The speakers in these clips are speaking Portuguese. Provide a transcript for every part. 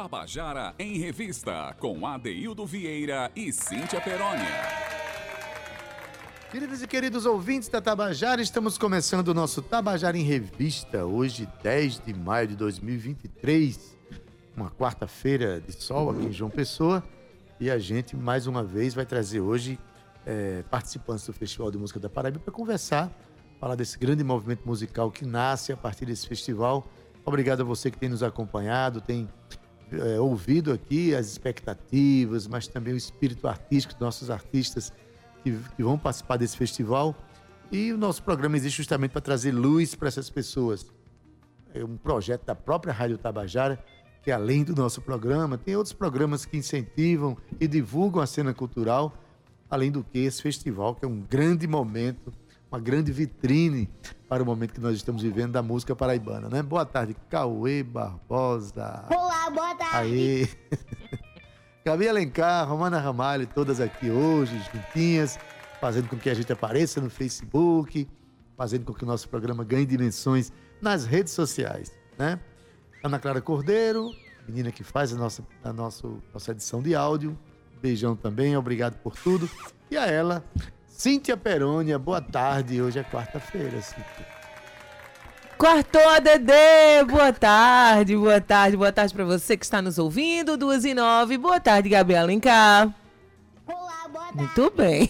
Tabajara em Revista, com Adeildo Vieira e Cíntia Perónia. Queridos e queridos ouvintes da Tabajara, estamos começando o nosso Tabajara em Revista, hoje 10 de maio de 2023, uma quarta-feira de sol aqui em João Pessoa, e a gente mais uma vez vai trazer hoje é, participantes do Festival de Música da Paraíba para conversar, falar desse grande movimento musical que nasce a partir desse festival. Obrigado a você que tem nos acompanhado, tem é, ouvido aqui as expectativas, mas também o espírito artístico dos nossos artistas que, que vão participar desse festival. E o nosso programa existe justamente para trazer luz para essas pessoas. É um projeto da própria Rádio Tabajara, que além do nosso programa, tem outros programas que incentivam e divulgam a cena cultural, além do que esse festival, que é um grande momento uma grande vitrine para o momento que nós estamos vivendo da música paraibana, né? Boa tarde, Cauê Barbosa. Olá, boa tarde. Aí. Gabi Alencar, Romana Ramalho, todas aqui hoje, juntinhas, fazendo com que a gente apareça no Facebook, fazendo com que o nosso programa ganhe dimensões nas redes sociais, né? Ana Clara Cordeiro, menina que faz a nossa, a nosso, nossa edição de áudio. Beijão também, obrigado por tudo. E a ela, Cíntia Perônia, boa tarde. Hoje é quarta-feira, Cíntia. Quartou, Dedê! Boa tarde, boa tarde, boa tarde para você que está nos ouvindo, duas e nove. Boa tarde, Gabi Alencar. Olá, boa tarde. Muito bem.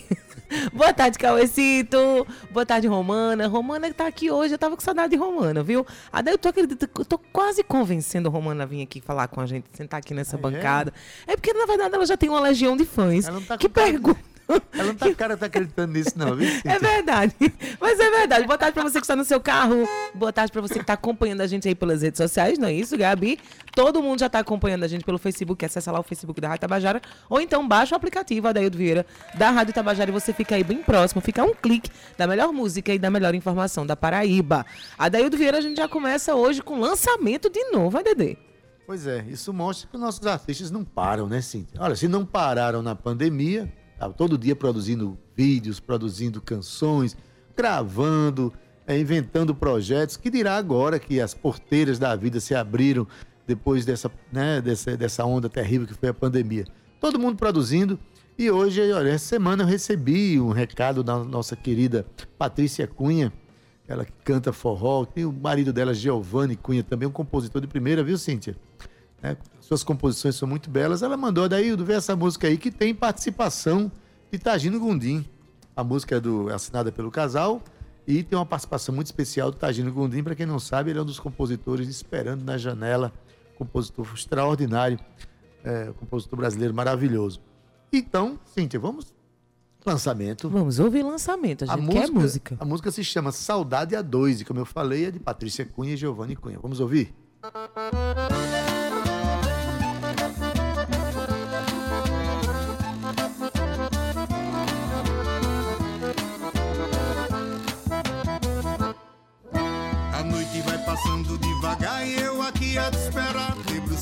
Boa tarde, Cauecito. Boa tarde, Romana. Romana que tá aqui hoje, eu tava com saudade de Romana, viu? Até eu tô, eu tô quase convencendo a Romana a vir aqui falar com a gente, sentar aqui nessa Ah, é? bancada. É? porque, na verdade, ela já tem uma legião de fãs Ela não tá que perguntam. Ela não tá, cara, tá acreditando nisso, não, viu? É verdade. Mas é verdade. Boa tarde pra você que está no seu carro. Boa tarde pra você que tá acompanhando a gente aí pelas redes sociais, não é isso, Gabi? Todo mundo já tá acompanhando a gente pelo Facebook. Acessa lá o Facebook da Rádio Tabajara. Ou então baixa o aplicativo Adaildo Vieira da Rádio Tabajara e você fica aí bem próximo. Fica um clique da melhor música e da melhor informação da Paraíba. Adaildo Vieira a gente já começa hoje com lançamento de novo, vai, Dedê? Pois é, isso mostra que os nossos artistas não param, né, Cíntia? Olha, se não pararam na pandemia, tá todo dia produzindo vídeos, produzindo canções, gravando, é, inventando projetos, que dirá agora que as porteiras da vida se abriram depois dessa, né, dessa, dessa onda terrível que foi a pandemia. Todo mundo produzindo. E hoje, olha, essa semana eu recebi um recado da nossa querida Patrícia Cunha, ela que canta forró, tem o marido dela, Giovanni Cunha, também um compositor de primeira, viu, Cíntia? É, suas composições são muito belas. Ela mandou, daí, vê essa música aí que tem participação de Tagino Gondim. A música é do, é assinada pelo casal e tem uma participação muito especial do Tagino Gondim. Para quem não sabe, ele é um dos compositores de Esperando na Janela, compositor extraordinário, é, compositor brasileiro maravilhoso. Então, Cíntia, vamos lançamento. Vamos ouvir lançamento. A gente quer música. A música se chama Saudade a Dois, e como eu falei, é de Patrícia Cunha e Giovanni Cunha. Vamos ouvir? A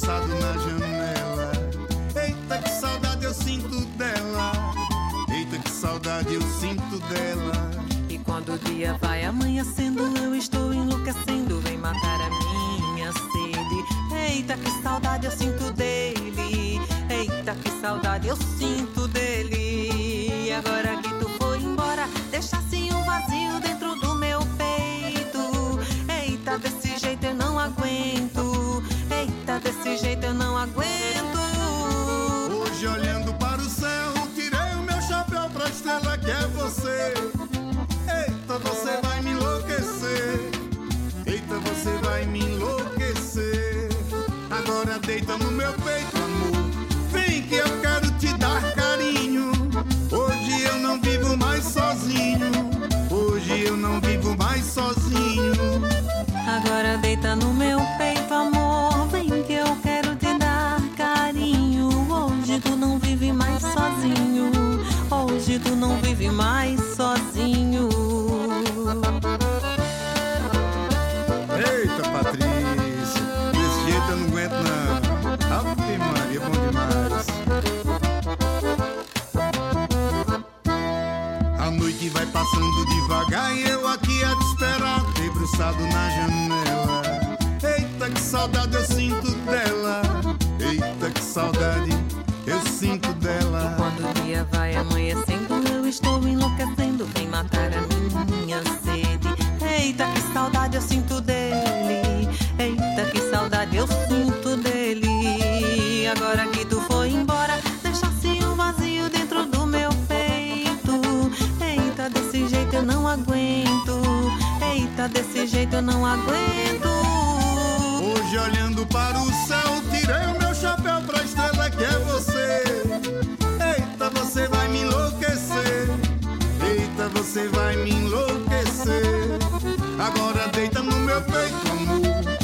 na janela. Eita, que saudade eu sinto dela. Eita, que saudade eu sinto dela. E quando o dia vai amanhecendo, eu estou enlouquecendo. Vem matar a minha sede. Eita, que saudade eu sinto dele. Eita, que saudade eu sinto dele. E agora que tu foi embora, deixasse um vazio dentro do meu peito. Eita, desse jeito eu não aguento. Agora deita no meu peito, amor. Vem que eu quero te dar carinho. Hoje eu não vivo mais sozinho. Hoje eu não vivo mais sozinho. Agora deita no meu peito, amor. Noite vai passando devagar e eu aqui a te esperar, debruçado na janela. Eita, que saudade eu sinto dela. Eita, saudade eu sinto dela. Quando o dia vai amanhecendo, eu estou enlouquecendo. Vem matar a minha sede. Eita, que saudade eu sinto dele. Jeito eu não aguento. Hoje olhando para o céu, tirei o meu chapéu pra estrela que é você. Eita, você vai me enlouquecer. Eita, você vai me enlouquecer. Agora deita no meu peito, amor.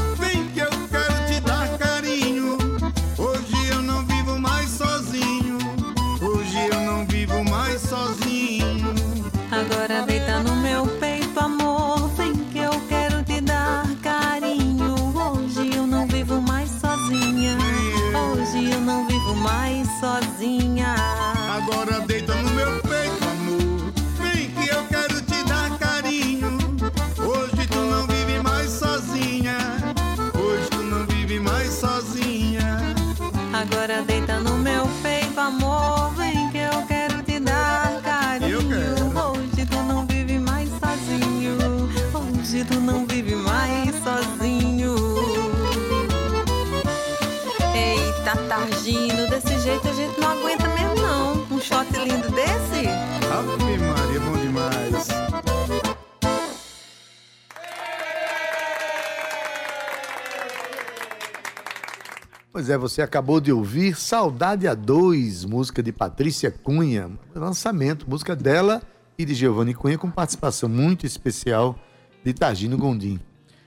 Pois é, você acabou de ouvir Saudade a Dois, música de Patrícia Cunha, lançamento, música dela e de Giovanni Cunha, com participação muito especial de Targino Gondim.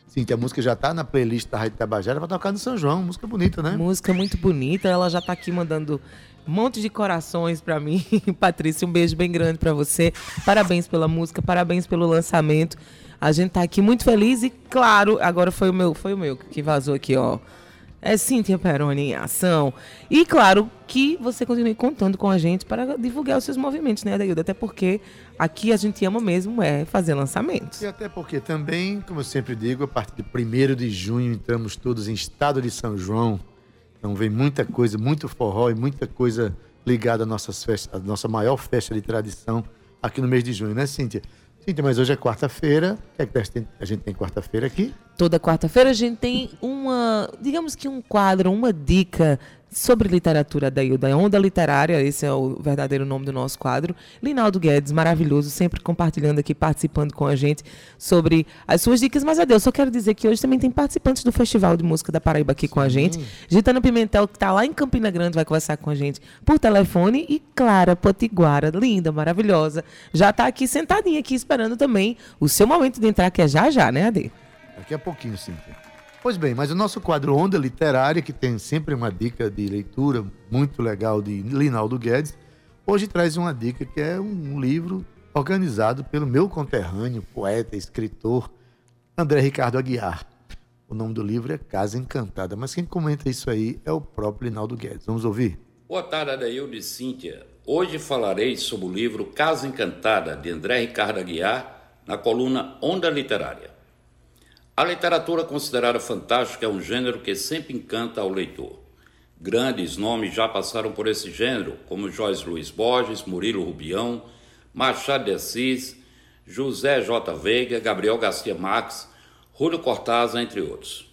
Sim, que a música já tá na playlist da Rádio Tabajara para tocar no São João, música bonita, né? Música muito bonita, ela já tá aqui mandando um monte de corações pra mim. Patrícia, um beijo bem grande pra você. Parabéns pela música, parabéns pelo lançamento. A gente tá aqui muito feliz e, claro, agora foi o meu, foi o meu que vazou aqui, ó. É Cíntia Peroni em ação. E claro que você continue contando com a gente para divulgar os seus movimentos, né, Adaildo? Até porque aqui a gente ama mesmo é fazer lançamentos. E até porque também, como eu sempre digo, a partir de 1 de junho entramos todos em estado de São João. Então vem muita coisa, muito forró e muita coisa ligada às nossas festas, à nossa maior festa de tradição aqui no mês de junho, né, Cíntia? Cíntia, mas hoje é quarta-feira. O que é que a gente tem- quarta-feira aqui? Toda quarta-feira a gente tem uma, digamos que um quadro, uma dica sobre literatura da Ilda Onda Literária, esse é o verdadeiro nome do nosso quadro. Linaldo Guedes, maravilhoso, sempre compartilhando aqui, participando com a gente sobre as suas dicas. Mas, adeus, só quero dizer que hoje também tem participantes do Festival de Música da Paraíba aqui com a gente. Gitana Pimentel, que está lá em Campina Grande, vai conversar com a gente por telefone. E Clara Potiguara, linda, maravilhosa, já está aqui sentadinha aqui esperando também o seu momento de entrar, que é já já, né, Ade? Daqui a pouquinho, Cíntia. Pois bem, mas o nosso quadro Onda Literária, que tem sempre uma dica de leitura muito legal de Linaldo Guedes, hoje traz uma dica que é um livro organizado pelo meu conterrâneo, poeta, escritor, André Ricardo Aguiar. O nome do livro é Casa Encantada, mas quem comenta isso aí é o próprio Linaldo Guedes. Vamos ouvir? Boa tarde, Adaildo e Cíntia. Hoje falarei sobre o livro Casa Encantada, de André Ricardo Aguiar, na coluna Onda Literária. A literatura considerada fantástica é um gênero que sempre encanta ao leitor. Grandes nomes já passaram por esse gênero, como Joyce Luiz Borges, Murilo Rubião, Machado de Assis, José J. Veiga, Gabriel Garcia Marques, Júlio Cortázar, entre outros.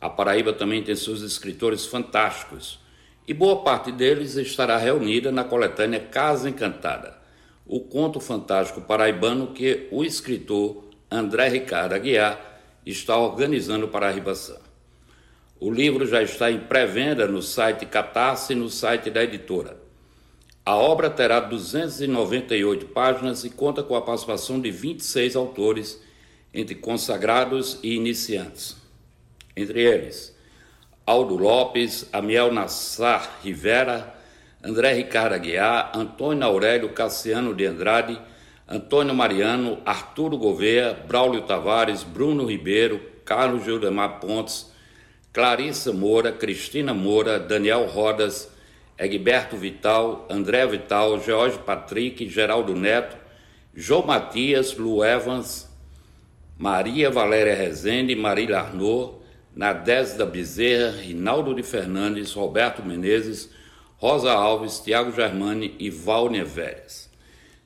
A Paraíba também tem seus escritores fantásticos, e boa parte deles estará reunida na coletânea Casa Encantada, o conto fantástico paraibano que o escritor André Ricardo Aguiar está organizando para a Ribaçã. O livro já está em pré-venda no site Catarse e no site da editora. A obra terá 298 páginas e conta com a participação de 26 autores, entre consagrados e iniciantes. Entre eles, Aldo Lopes, Amiel Nassar Rivera, André Ricardo Aguiar, Antônio Aurélio Cassiano de Andrade, Antônio Mariano, Arturo Gouveia, Braulio Tavares, Bruno Ribeiro, Carlos Gildemar Pontes, Clarissa Moura, Cristina Moura, Daniel Rodas, Egberto Vital, André Vital, George Patrick, Geraldo Neto, João Matias, Lu Evans, Maria Valéria Rezende, Marília Arnaud, Nadés da Bezerra, Rinaldo de Fernandes, Roberto Menezes, Rosa Alves, Tiago Germani e Valner Vélez.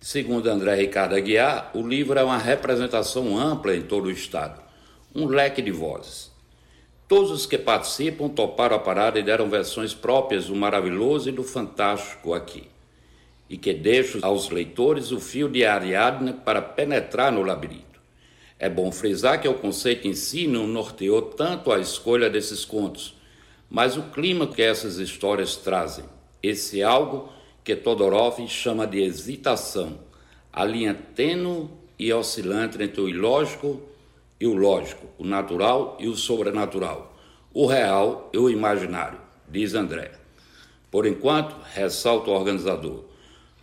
Segundo André Ricardo Aguiar, o livro é uma representação ampla em todo o Estado, um leque de vozes. Todos os que participam toparam a parada e deram versões próprias do maravilhoso e do fantástico aqui, e que deixo aos leitores o fio de Ariadne para penetrar no labirinto. É bom frisar que o conceito em si não norteou tanto a escolha desses contos, mas o clima que essas histórias trazem, esse algo que Todorov chama de hesitação, a linha tênue e oscilante entre o ilógico e o lógico, o natural e o sobrenatural, o real e o imaginário, diz André. Por enquanto, ressalta o organizador,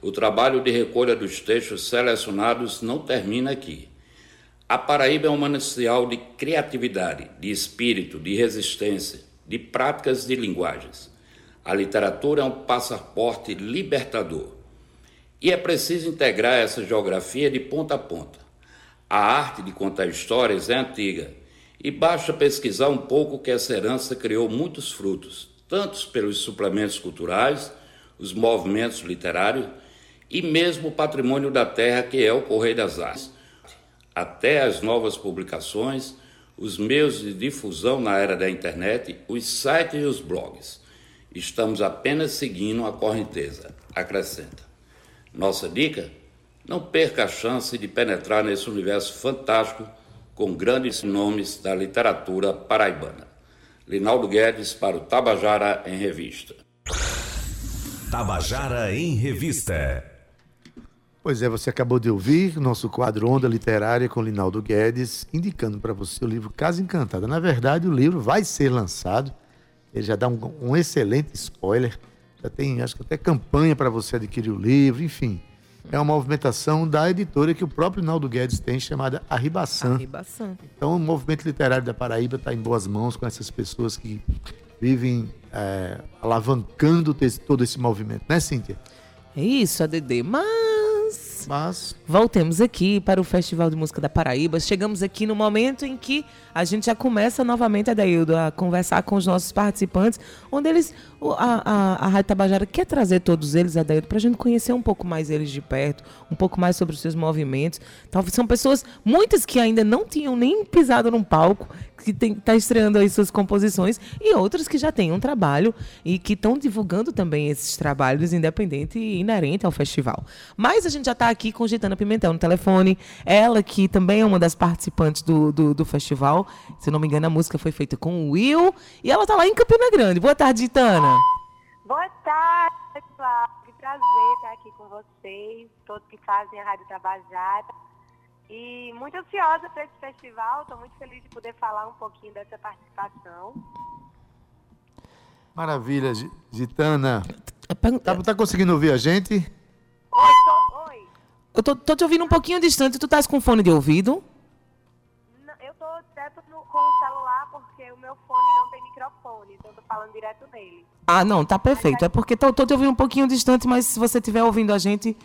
o trabalho de recolha dos textos selecionados não termina aqui. A Paraíba é um manancial de criatividade, de espírito, de resistência, de práticas de linguagens. A literatura é um passaporte libertador. E é preciso integrar essa geografia de ponta a ponta. A arte de contar histórias é antiga e basta pesquisar um pouco que essa herança criou muitos frutos, tanto pelos suplementos culturais, os movimentos literários e mesmo o patrimônio da terra que é o Correio das Artes até as novas publicações, os meios de difusão na era da internet, os sites e os blogs. Estamos apenas seguindo a correnteza, acrescenta. Nossa dica? Não perca a chance de penetrar nesse universo fantástico com grandes nomes da literatura paraibana. Linaldo Guedes para o Tabajara em Revista. Tabajara em Revista. Pois é, você acabou de ouvir nosso quadro Onda Literária com Linaldo Guedes, indicando para você o livro Casa Encantada. Na verdade, o livro vai ser lançado, ele já dá um, um excelente spoiler, já tem, acho que até campanha para você adquirir o livro, enfim. É uma movimentação da editora que o próprio Linaldo Guedes tem, chamada Arribaçã. Arribaçã. Então, o movimento literário da Paraíba está em boas mãos com essas pessoas que vivem é, alavancando todo esse movimento, né, Cíntia? É isso, ADD. Mas Mas voltemos aqui para o Festival de Música da Paraíba. Chegamos aqui no momento em que a gente já começa novamente, Adaildo, a conversar com os nossos participantes, onde eles, a, a, a Rádio Tabajara quer trazer todos eles, Adaildo, para a gente conhecer um pouco mais eles de perto, um pouco mais sobre os seus movimentos. São pessoas, muitas que ainda não tinham nem pisado num palco, que está estreando aí suas composições, e outras que já têm um trabalho e que estão divulgando também esses trabalhos, independente e inerente ao festival. Mas a gente já está aqui com Gitana Pimentel no telefone, ela que também é uma das participantes do, do, do festival. Se não me engano, a música foi feita com o Will, e ela está lá em Campina Grande. Boa tarde, Gitana. Boa tarde, pessoal. Que prazer estar aqui com vocês, todos que fazem a Rádio Tabajara. E muito ansiosa para esse festival. Estou muito feliz de poder falar um pouquinho dessa participação. maravilha, Gi- Gitana. Tá, tá conseguindo ouvir a gente? Oi, tô. Eu tô, tô te ouvindo um pouquinho distante. Tu estás com fone de ouvido? Não, eu estou direto no- com o celular porque o meu fone não tem microfone, então eu tô falando direto nele. Ah, não, tá perfeito. É porque tô, tô te ouvindo um pouquinho distante, mas se você estiver ouvindo a gente,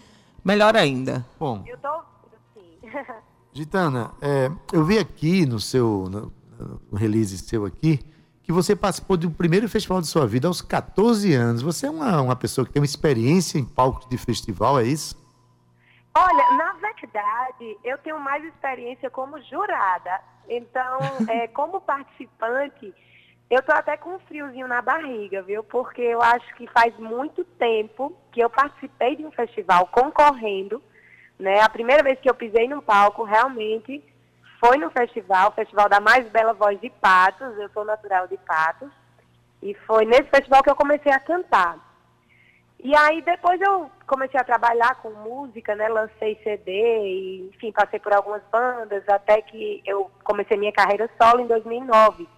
melhor ainda. Bom, Eu tô ouvindo, sim. Gitana, é, eu vi aqui no seu no, no release seu aqui que você participou do primeiro festival de sua vida aos 14 anos. Você é uma, uma pessoa que tem uma experiência em palco de festival, é isso? Olha, na verdade, eu tenho mais experiência como jurada. Então, é, como participante, eu tô até com um friozinho na barriga, viu? Porque eu acho que faz muito tempo que eu participei de um festival concorrendo, né? A primeira vez que eu pisei num palco, realmente, foi no festival, o Festival da Mais Bela Voz de Patos, eu sou natural de Patos, e foi nesse festival que eu comecei a cantar. E aí depois eu comecei a trabalhar com música, né? Lancei CD e, enfim, passei por algumas bandas até que eu comecei minha carreira solo em 2009.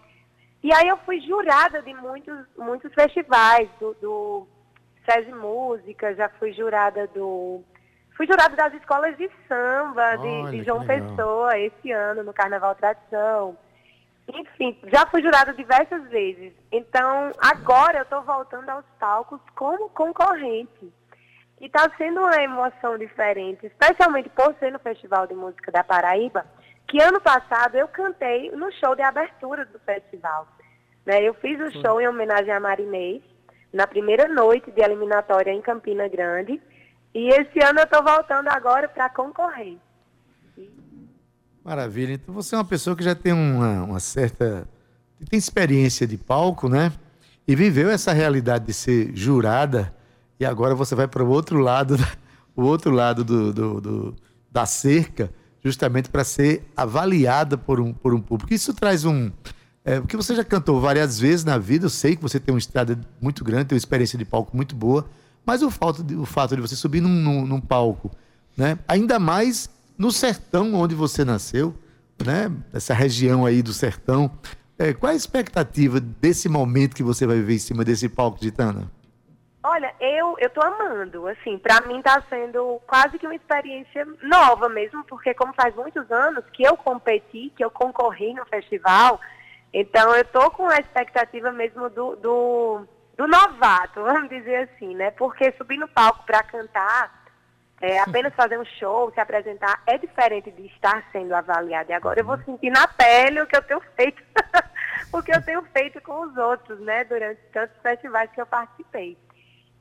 E aí eu fui jurada de muitos, muitos festivais, do, do SESI Música, já fui jurada do... Fui jurada das escolas de samba de, Olha, de João. Pessoa esse ano, no Carnaval Tradição. Enfim, já fui jurada diversas vezes. Então, agora eu estou voltando aos palcos como concorrente. E está sendo uma emoção diferente, especialmente por ser no Festival de Música da Paraíba, que ano passado eu cantei no show de abertura do festival. Né? Eu fiz o show em homenagem a Marinês, na primeira noite de eliminatória em Campina Grande. E esse ano eu estou voltando agora para concorrer. Maravilha. Então você é uma pessoa que já tem uma, uma certa. tem experiência de palco, né? E viveu essa realidade de ser jurada. E agora você vai para o outro lado, o outro lado do, do- do- da cerca, justamente para ser avaliada por um, por um público. Isso traz um. É, porque você já cantou várias vezes na vida, eu sei que você tem uma estrada muito grande, tem uma experiência de palco muito boa, mas o fato de, o fato de você subir num, num- num palco, né? ainda mais no sertão onde você nasceu, né? essa região aí do sertão, é, qual a expectativa desse momento que você vai viver em cima desse palco, Gitana? Olha, eu eu tô amando, assim, pra mim tá sendo quase que uma experiência nova mesmo, porque como faz muitos anos que eu competi, que eu concorri no festival, então eu tô com a expectativa mesmo do, do, do novato, vamos dizer assim, né? Porque subir no palco pra cantar, é, apenas fazer um show, se apresentar, é diferente de estar sendo avaliado. E agora eu vou sentir na pele o que eu tenho feito, o que eu tenho feito com os outros, né? Durante tantos festivais que eu participei.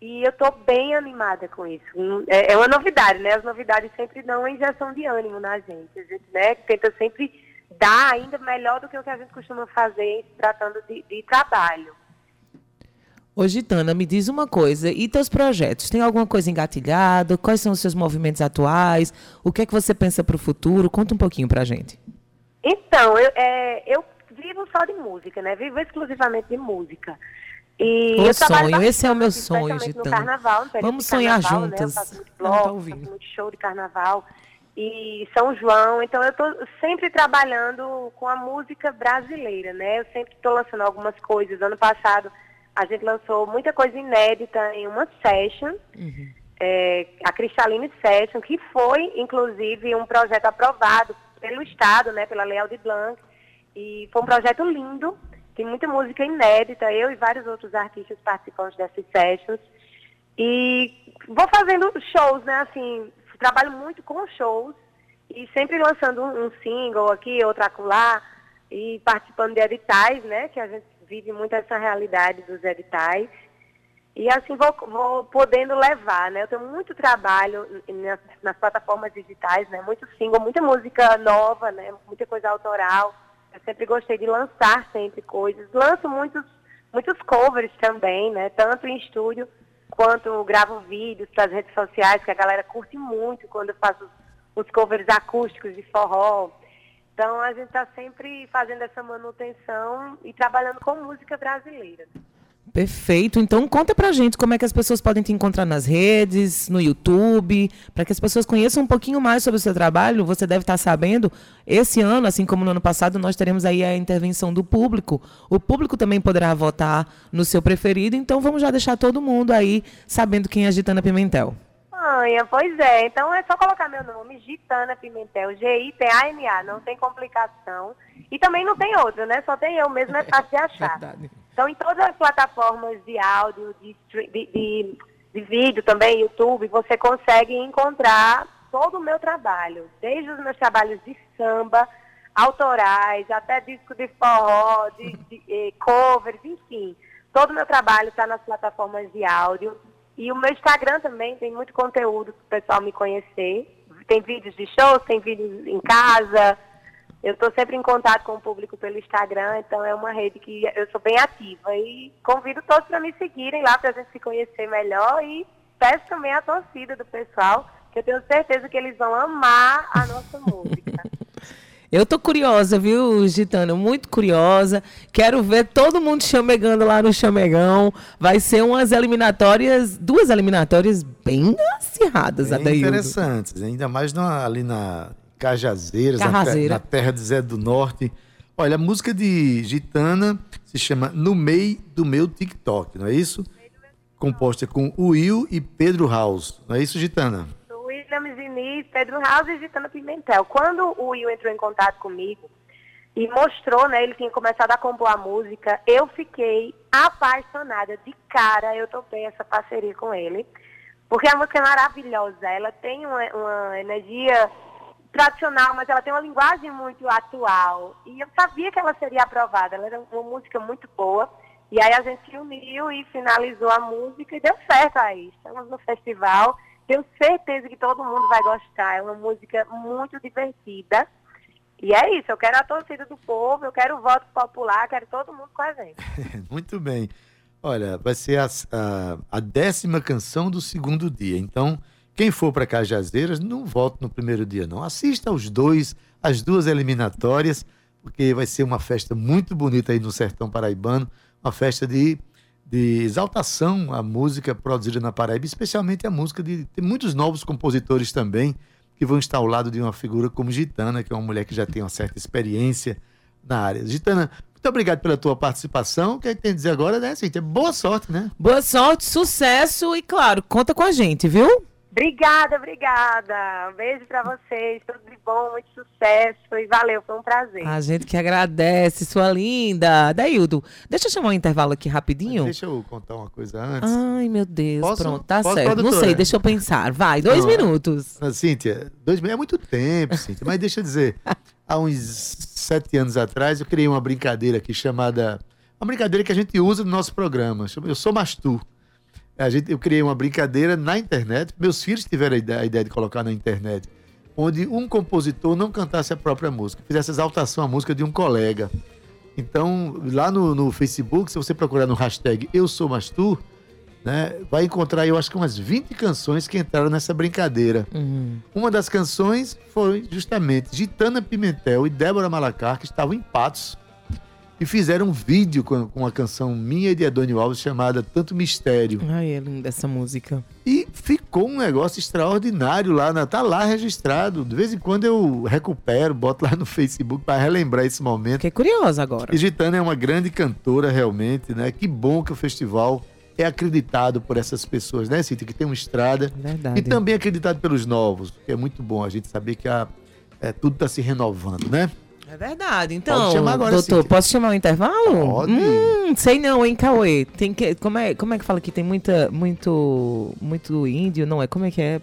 E eu estou bem animada com isso. Hum, É, é uma novidade, né? As novidades sempre dão uma injeção de ânimo na gente. A gente né, tenta sempre dar ainda melhor do que o que a gente costuma fazer tratando de, de trabalho. Ô, Gitana, me diz uma coisa. E teus projetos? Tem alguma coisa engatilhada? Quais são os seus movimentos atuais? O que é que você pensa para o futuro? Conta um pouquinho pra gente. Então, eu, é, eu vivo só de música, né? Vivo exclusivamente de música. E sonho, esse é o meu sonho, Gitana. carnaval, Vamos sonhar carnaval, Né? Eu juntas. faço muito Ela tá ouvindo. muito show de carnaval. E São João, então eu estou sempre trabalhando com a música brasileira, né? Eu sempre estou lançando algumas coisas. Ano passado a gente lançou muita coisa inédita em uma session, é, a Cristaline Session, que foi, inclusive, um projeto aprovado pelo Estado, né, pela Lei Aldir Blanc, e foi um projeto lindo, tem muita música inédita, eu e vários outros artistas participantes dessas sessions, e vou fazendo shows, né, assim, trabalho muito com shows, e sempre lançando um, um single aqui, outro acolá, e participando de editais, né, que a gente vive muito essa realidade dos editais, e assim vou, vou podendo levar, né? Eu tenho muito trabalho nas, nas plataformas digitais, né? Muito single, muita música nova, né? Muita coisa autoral. Eu sempre gostei de lançar sempre coisas. Lanço muitos, muitos covers também, né? Tanto em estúdio quanto gravo vídeos para as redes sociais, que a galera curte muito quando eu faço os covers acústicos de forró. Então a gente está sempre fazendo essa manutenção e trabalhando com música brasileira. Perfeito. Então conta pra gente como é que as pessoas podem te encontrar nas redes, no YouTube, para que as pessoas conheçam um pouquinho mais sobre o seu trabalho. Você deve estar sabendo, esse ano, assim como no ano passado, nós teremos aí a intervenção do público. O público também poderá votar no seu preferido, então vamos já deixar todo mundo aí sabendo quem é Gitana Pimentel. Pois é. Então é só colocar meu nome, Gitana Pimentel, G-I-T-A-N-A, não tem complicação. E também não tem outro, né? Só tem eu mesmo, é fácil de achar. Verdade. Então, em todas as plataformas de áudio, de, de, de, de vídeo também, YouTube, você consegue encontrar todo o meu trabalho. Desde os meus trabalhos de samba, autorais, até disco de forró, de, de eh, covers, enfim. Todo o meu trabalho está nas plataformas de áudio. E o meu Instagram também tem muito conteúdo para o pessoal me conhecer. Tem vídeos de shows, tem vídeos em casa. Eu estou sempre em contato com o público pelo Instagram, então é uma rede que eu sou bem ativa. E convido todos para me seguirem lá para a gente se conhecer melhor. E peço também a torcida do pessoal, que eu tenho certeza que eles vão amar a nossa música. Eu tô curiosa, viu, Gitana? Muito curiosa. Quero ver todo mundo chamegando lá no chamegão. Vai ser umas eliminatórias, duas eliminatórias bem acirradas, Bem Adaildo. interessantes, ainda mais na- ali na Cajazeiras, Carrazeira. na terra de Zé do Norte. Olha, a música de Gitana se chama No Meio do Meu TikTok, não é isso? Composta com Will e Pedro House, não é isso, Gitana? Diniz, Pedro House e Gitana Pimentel. Quando o Will entrou em contato comigo e mostrou, né, ele tinha começado a compor a música, eu fiquei apaixonada. De cara, eu topei essa parceria com ele. Porque a música é maravilhosa, ela tem uma, uma energia tradicional, mas ela tem uma linguagem muito atual. E eu sabia que ela seria aprovada. Ela era uma música muito boa. E aí a gente se uniu e finalizou a música e deu certo aí. Estamos no festival. Tenho certeza que todo mundo vai gostar. É uma música muito divertida. E é isso, eu quero a torcida do povo, eu quero o voto popular, quero todo mundo com a gente. Muito bem. Olha, vai ser a, a, a décima canção do segundo dia. Então, quem for para Cajazeiras, não volte no primeiro dia, não. Assista aos dois, as duas eliminatórias, porque vai ser uma festa muito bonita aí no Sertão Paraibano, uma festa de, de exaltação à música produzida na Paraíba, especialmente a música de. Muitos novos compositores também que vão estar ao lado de uma figura como Gitana, que é uma mulher que já tem uma certa experiência na área. Gitana, muito obrigado pela tua participação. O que é que tem a dizer agora, né, Cíntia? Boa sorte, né? Boa sorte, sucesso e, claro, conta com a gente, viu? Obrigada, obrigada. Um beijo para vocês, tudo de bom, muito sucesso e valeu, foi um prazer. A gente que agradece, sua linda. Daildo, deixa eu chamar um intervalo aqui rapidinho. Deixa eu contar uma coisa antes. Ai, meu Deus, Posso? pronto, tá Posso, certo. Não produtora? sei, deixa eu pensar. Vai, dois Não, minutos. Cíntia, dois meses é muito tempo, Cíntia. Mas deixa eu dizer, há uns sete anos atrás eu criei uma brincadeira aqui chamada. Uma brincadeira que a gente usa no nosso programa. Eu Sou Mastu. A gente, eu criei uma brincadeira na internet. Meus filhos tiveram a ideia, a ideia de colocar na internet. Onde um compositor não cantasse a própria música, fizesse exaltação à música de um colega. Então, lá no, no Facebook, se você procurar no hashtag Eu Sou Mastu, né, vai encontrar, eu acho que umas 20 canções que entraram nessa brincadeira. Uhum. Uma das canções foi justamente Gitana Pimentel e Débora Malacar, que estavam em Patos, e fizeram um vídeo com, com uma canção minha e de Adônio Alves chamada Tanto Mistério. Ai, é linda essa música. E ficou um negócio extraordinário lá, na, tá lá registrado. De vez em quando eu recupero, boto lá no Facebook para relembrar esse momento. Fiquei curiosa agora. E Gitana é uma grande cantora, realmente, né? Que bom que o festival é acreditado por essas pessoas, né, Cíntia? Que tem uma estrada. Verdade. E também acreditado pelos novos, que é muito bom a gente saber que a, é, tudo está se renovando, né? É verdade. Então, Pode chamar agora, doutor, Cíntia. posso chamar o intervalo? Pode. Hum, sei não, hein, Cauê. Tem que, como, é, como é que fala que tem muita, muito, muito índio? Não é? Como é que é?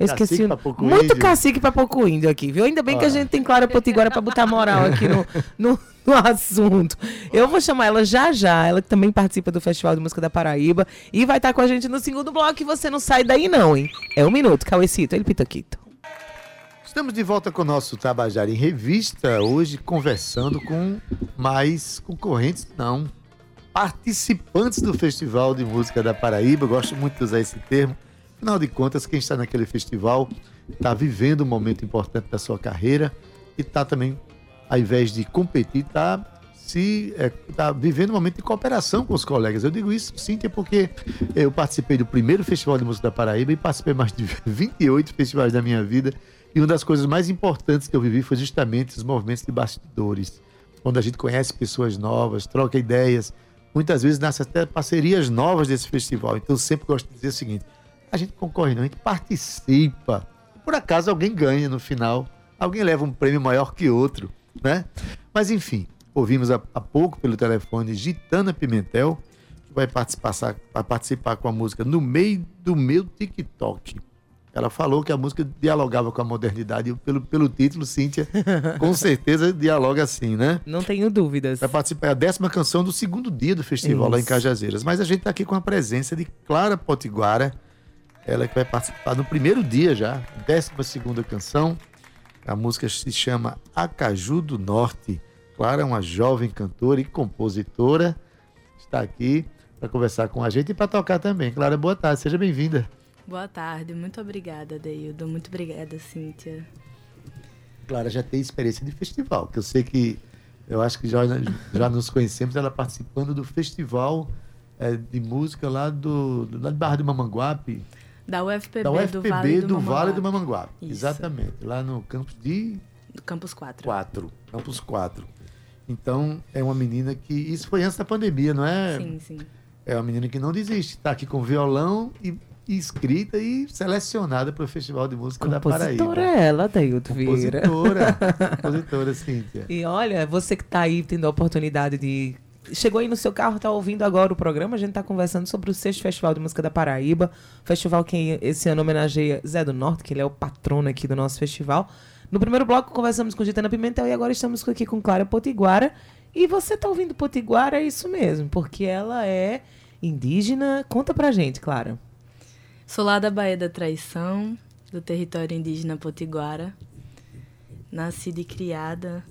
Eu esqueci. cacique o- pra pouco Muito índio. cacique pra pouco índio aqui, viu? Ainda bem que a Ah. gente tem Clara Potiguara pra botar moral aqui no, no, no assunto. Eu vou chamar ela já já. Ela que também participa do Festival de Música da Paraíba. E vai estar com a gente no segundo bloco. E você não sai daí, não, hein? É um minuto, Cauêcito, ele pitoquito. Estamos de volta com o nosso Tabajara em Revista, hoje conversando com mais concorrentes, não, participantes do Festival de Música da Paraíba. Gosto muito de usar esse termo. Afinal de contas, quem está naquele festival está vivendo um momento importante da sua carreira e está também, ao invés de competir, está se é, tá vivendo um momento de cooperação com os colegas. Eu digo isso, Cíntia, porque eu participei do primeiro Festival de Música da Paraíba e participei mais de 28 festivais da minha vida. E uma das coisas mais importantes que eu vivi foi justamente os movimentos de bastidores, onde a gente conhece pessoas novas, troca ideias. Muitas vezes nascem até parcerias novas desse festival. Então eu sempre gosto de dizer o seguinte: a gente concorre, não, a gente participa. Por acaso alguém ganha no final, alguém leva um prêmio maior que outro, né? Mas enfim, ouvimos há, pouco pelo telefone Gitana Pimentel, que vai participar, vai participar com a música No Meio do Meu TikTok. Ela falou que a música dialogava com a modernidade, e pelo, pelo título, Cíntia, com certeza dialoga assim, né? Não tenho dúvidas. Vai participar é a décima canção do segundo dia do festival lá em Isso. Cajazeiras. Mas a gente está aqui com a presença de Clara Potiguara, ela que vai participar no primeiro dia já, décima segunda canção. A música se chama Acaju do Norte. Clara é uma jovem cantora e compositora, está aqui para conversar com a gente e para tocar também. Clara, boa tarde, seja bem-vinda. Boa tarde, muito obrigada, Deildo. Muito obrigada, Cíntia. Clara já tem experiência de festival, que eu sei que eu acho que já, já nos conhecemos, ela participando do festival eh, de música lá do, do de Barra do Mamanguape, Da UFPB, da do UFPB Vale do, do Vale do Mamanguape. Isso. Exatamente, lá no campus de Do Campus 4. 4, campus 4. Então, é uma menina que isso foi antes da pandemia, não é? Sim, sim. É uma menina que não desiste, está aqui com violão e escrita e selecionada para o Festival de Música da Paraíba. Compositora é ela, Daildo Vieira. Compositora, compositora, Cíntia. E olha, você que tá aí tendo a oportunidade de. Chegou aí no seu carro, tá ouvindo agora o programa. A gente tá conversando sobre o sexto Festival de Música da Paraíba. Festival que esse ano homenageia Zé do Norte, que ele é o patrono aqui do nosso festival. No primeiro bloco conversamos com Gitana Pimentel e agora estamos aqui com Clara Potiguara. E você tá ouvindo Potiguara, é isso mesmo, porque ela é indígena. Conta pra gente, Clara. Sou lá da Baía da Traição, do território indígena Potiguara. Nascida e criada.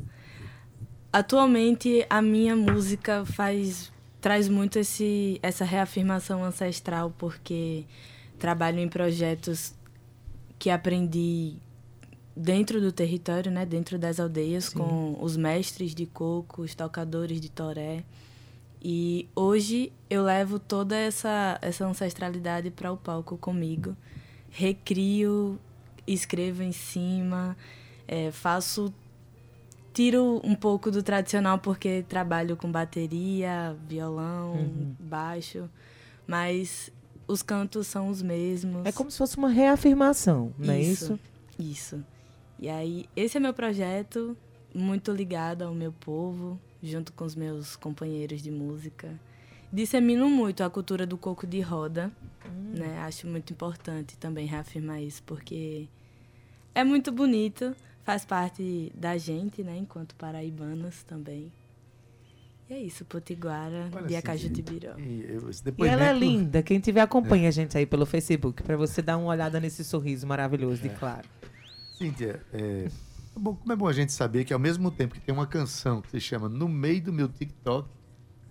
Atualmente a minha música faz traz muito esse essa reafirmação ancestral porque trabalho em projetos que aprendi dentro do território, né, dentro das aldeias Sim. com os mestres de coco, os tocadores de toré. E hoje eu levo toda essa essa ancestralidade para o palco comigo. Recrio, escrevo em cima, eh, faço tiro um pouco do tradicional porque trabalho com bateria, violão, Uhum. baixo, mas os cantos são os mesmos. É como se fosse uma reafirmação, não é isso? Isso. E aí, esse é meu projeto, muito ligado ao meu povo, junto com os meus companheiros de música. Dissemino muito a cultura do coco de roda, né? Acho muito importante também reafirmar isso, porque é muito bonito, faz parte da gente, né? Enquanto paraibanas também. E é isso, Potiguara, Olha, de Acaju Cíntia, Tibiró. E, E ela é linda. Quem tiver, acompanha a gente aí pelo Facebook pra você dar uma olhada nesse sorriso maravilhoso de Clara. Cíntia, é, é bom- como é bom a gente saber que ao mesmo tempo que tem uma canção que se chama No Meio do Meu TikTok,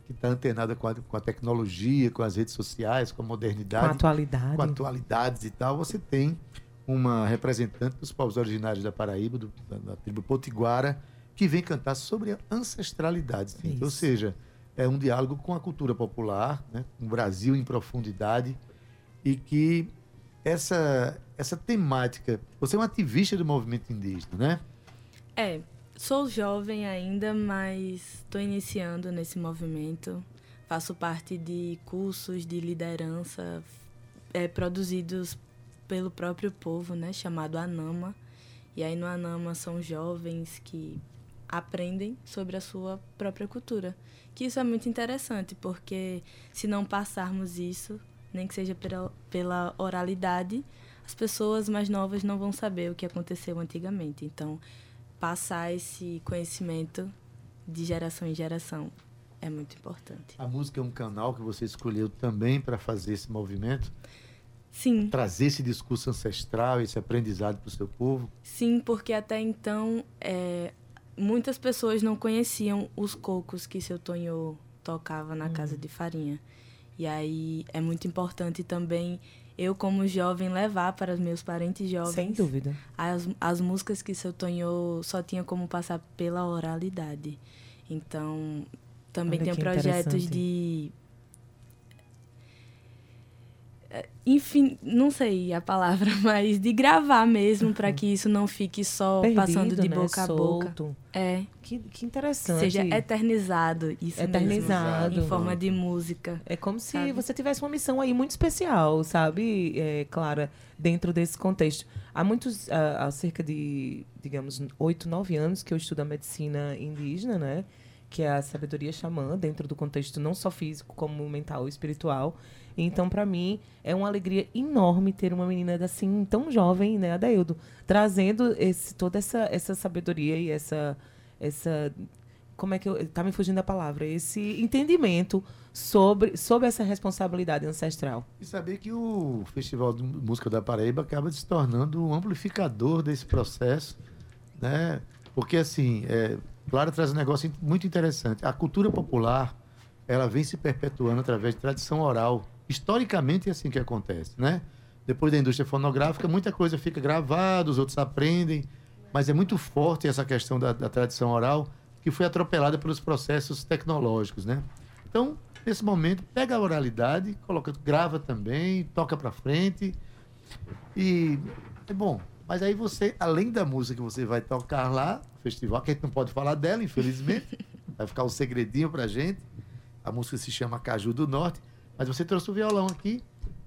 que está antenada com a, com a tecnologia, com as redes sociais, com a Com modernidade, a atualidade. com atualidades e tal, você tem uma representante dos povos originários da Paraíba, do- da, da tribo Potiguara, que vem cantar sobre a ancestralidade. Cíntia. Ou seja, é um diálogo com a cultura popular, né, com o Brasil em profundidade, e que essa, essa temática. Você é um ativista do movimento indígena, né? É, sou jovem ainda, mas estou iniciando nesse movimento. Faço parte de cursos de liderança é, produzidos pelo próprio povo, né, chamado Anama. E aí no Anama são jovens que aprendem sobre a sua própria cultura. Que isso é muito interessante, porque se não passarmos isso, nem que seja pela, pela oralidade, as pessoas mais novas não vão saber o que aconteceu antigamente. Então, passar esse conhecimento de geração em geração é muito importante. A música é um canal que você escolheu também para fazer esse movimento, Sim, trazer esse discurso ancestral, esse aprendizado para o seu povo. sim, porque até então é, muitas pessoas não conheciam os cocos que seu Tonho tocava na casa de farinha. E aí é muito importante também eu, como jovem, levar para os meus parentes jovens Sem dúvida. as, as músicas que seu Tonho só tinha como passar pela oralidade. Então, também Olha tenho projetos de. Eh, Enfim, não sei a palavra, mas de gravar mesmo para que isso não fique só Perdido, passando de né? boca a boca. Solto. É, Que, que que interessante. seja eternizado isso Eternizado. mesmo, em forma de música. É como se sabe? você tivesse uma missão aí muito especial, sabe, é, Clara, dentro desse contexto. Há muitos, há, há cerca de, digamos, oito, nove anos que eu estudo a medicina indígena, né? Que é a sabedoria xamã, dentro do contexto não só físico, como mental e espiritual. Então, para mim, é uma alegria enorme ter uma menina assim, tão jovem, né, Adaildo, trazendo esse, toda essa, essa sabedoria e essa, essa como é que eu. Tá me fugindo a palavra. Esse entendimento sobre, sobre essa responsabilidade ancestral. E saber que o Festival de Música da Paraíba acaba se tornando um amplificador desse processo, né? Porque, assim, é, Clara traz um negócio muito interessante. A cultura popular, ela vem se perpetuando através de tradição oral. Historicamente é assim que acontece, né? Depois da indústria fonográfica, muita coisa fica gravada, os outros aprendem, mas é muito forte essa questão da, da tradição oral que foi atropelada pelos processos tecnológicos, né? Então, nesse momento, pega a oralidade, coloca, grava também, toca para frente e é bom. Mas aí você, além da música que você vai tocar lá, no festival, que a gente não pode falar dela, infelizmente, vai ficar um segredinho pra gente. A música se chama Caju do Norte, mas você trouxe o violão aqui,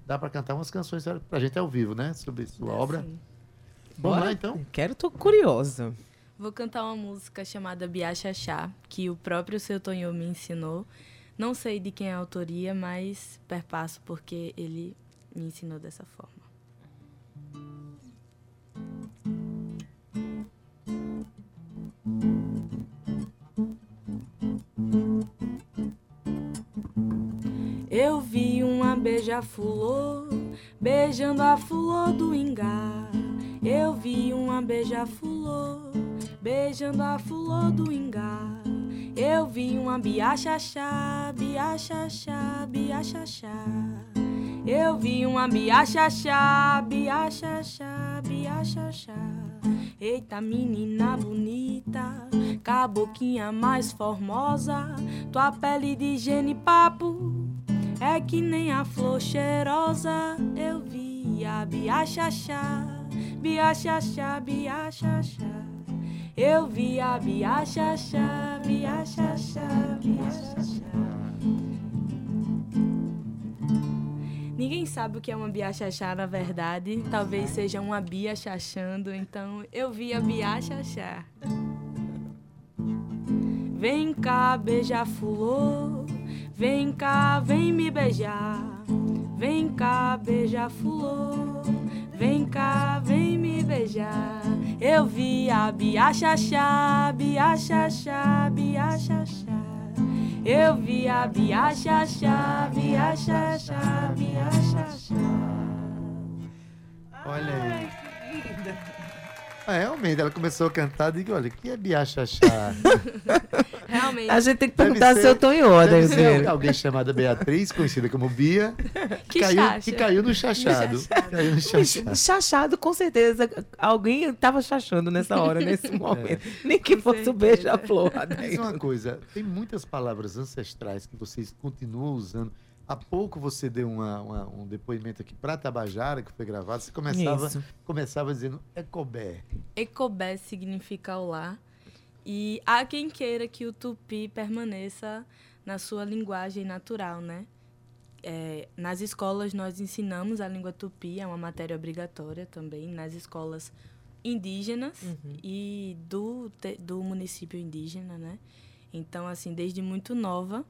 dá para cantar umas canções pra gente ao vivo, né? Sobre sua obra. Sim. Vamos lá então? Quero, tô curiosa. Vou cantar uma música chamada Biachachá, que o próprio seu Tonho me ensinou. Não sei de quem é a autoria, mas perpasso porque ele me ensinou dessa forma. Eu vi uma beija-flor beijando a flor do ingá. Eu vi uma beija-flor beijando a flor do ingá. Eu vi uma biachachá, biachachá, biachachá. Eu vi uma biachachá, biachachá, biachachá. Eita menina bonita, caboquinha mais formosa, tua pele de genipapo é que nem a flor cheirosa. Eu vi a biachachá, biachachá, biachachá. Eu vi a biachachá, biachachá, biachachá. Ninguém sabe o que é uma biachachá na verdade. Talvez seja uma bia chachando. Então eu vi a biachachá. Vem cá, beija-flor. Vem cá, vem me beijar. Vem cá, beija-flor. Vem cá, vem me beijar. Eu vi a biachachá, biachachá, biachachá. Eu vi a biachachá, biachachá, biachachá. Olha aí. É, realmente, ela começou a cantar e digo, olha, o que é biachachá? Realmente. A gente tem que perguntar ser- se eu tô em ordem, Deve ser Zé. alguém chamada Beatriz, conhecida como Bia, Que caiu, que caiu no chachado. Caiu no chachado. Chachado, com certeza. Alguém tava chachando nessa hora, nesse momento. Nem que Com fosse o beija-flor. Diz Adair. uma coisa, tem muitas palavras ancestrais que vocês continuam usando. Há pouco você deu uma- uma- um depoimento aqui para Tabajara, que foi gravado, você começava, Isso. começava dizendo ecobé. Ecobé significa olá. E há quem queira que o tupi permaneça na sua linguagem natural, né? É, nas escolas nós ensinamos a língua tupi, é uma matéria obrigatória também, nas escolas indígenas e do, te- do município indígena, né? Então, assim, desde muito nova,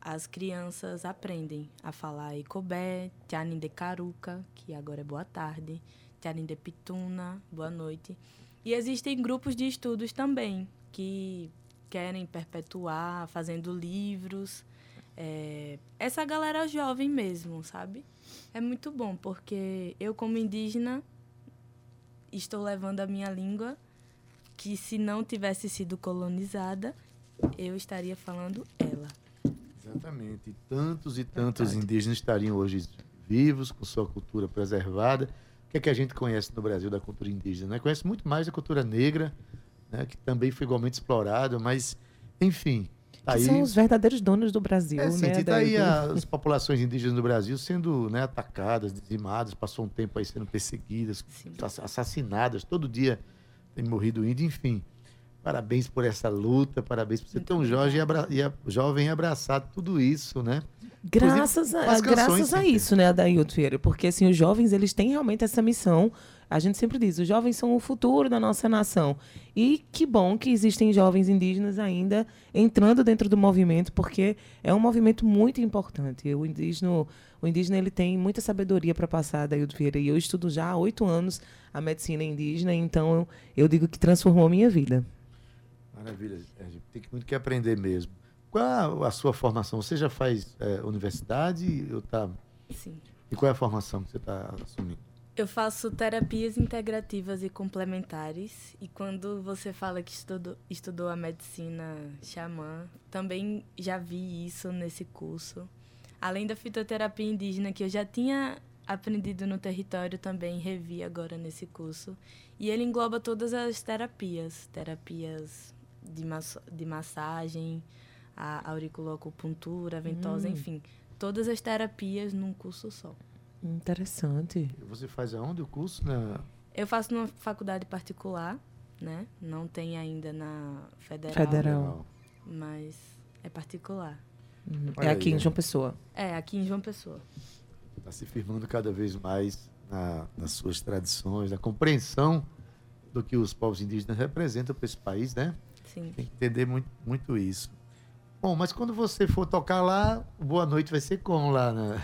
as crianças aprendem a falar Icobé, Tianin de Caruca, que agora é boa tarde, Tianin de Pituna, boa noite. E existem grupos de estudos também que querem perpetuar, fazendo livros. É, essa galera jovem mesmo, sabe? É muito bom, porque eu, como indígena, estou levando a minha língua, que se não tivesse sido colonizada, eu estaria falando ela. Exatamente. E tantos e tantos indígenas estariam hoje vivos, com sua cultura preservada. O que é que a gente conhece no Brasil da cultura indígena? Né? Conhece muito mais a cultura negra, né? que também foi igualmente explorada, mas, enfim. Tá aí, são os verdadeiros donos do Brasil, é, sim, né? e tá aí Adair? a- as populações indígenas do Brasil sendo né, atacadas, dizimadas, passou um tempo aí sendo perseguidas, Sim. ass- assassinadas, todo dia tem morrido índio, enfim. Parabéns por essa luta, parabéns por ser tão jovem e, abra- e a- jovem abraçar tudo isso, né? Graças, a, canções graças a sempre. isso, né, Adailton Vieira? Porque, assim, os jovens, eles têm realmente essa missão. A gente sempre diz, os jovens são o futuro da nossa nação. E que bom que existem jovens indígenas ainda entrando dentro do movimento, porque é um movimento muito importante. O indígena, o indígena ele tem muita sabedoria para passar, Adailton Vieira. E eu estudo já há oito anos a medicina indígena, então eu, eu digo que transformou a minha vida. Maravilha. A gente tem muito que aprender mesmo. Qual a, sua formação? Você já faz é, universidade ou tá... Sim. E qual é a formação que você está assumindo? Eu faço terapias integrativas e complementares. E quando você fala que estudou, estudou a medicina xamã, também já vi isso nesse curso. Além da fitoterapia indígena, que eu já tinha aprendido no território, também revi agora nesse curso. E ele engloba todas as terapias: terapias de, massa de massagem, a auriculoacupuntura, a ventosa, enfim. Todas as terapias num curso só. Interessante. Você faz aonde o curso? Na... Eu faço numa faculdade particular, né? Não tem ainda na federal, Federal. mas é particular. Uhum. É aí, aqui em né? João Pessoa. É, aqui em João Pessoa. Está se firmando cada vez mais na- nas suas tradições, na compreensão do que os povos indígenas representam para esse país, né? Sim. Tem que entender muito, muito isso. Bom, mas quando você for tocar lá, Boa Noite vai ser como lá na...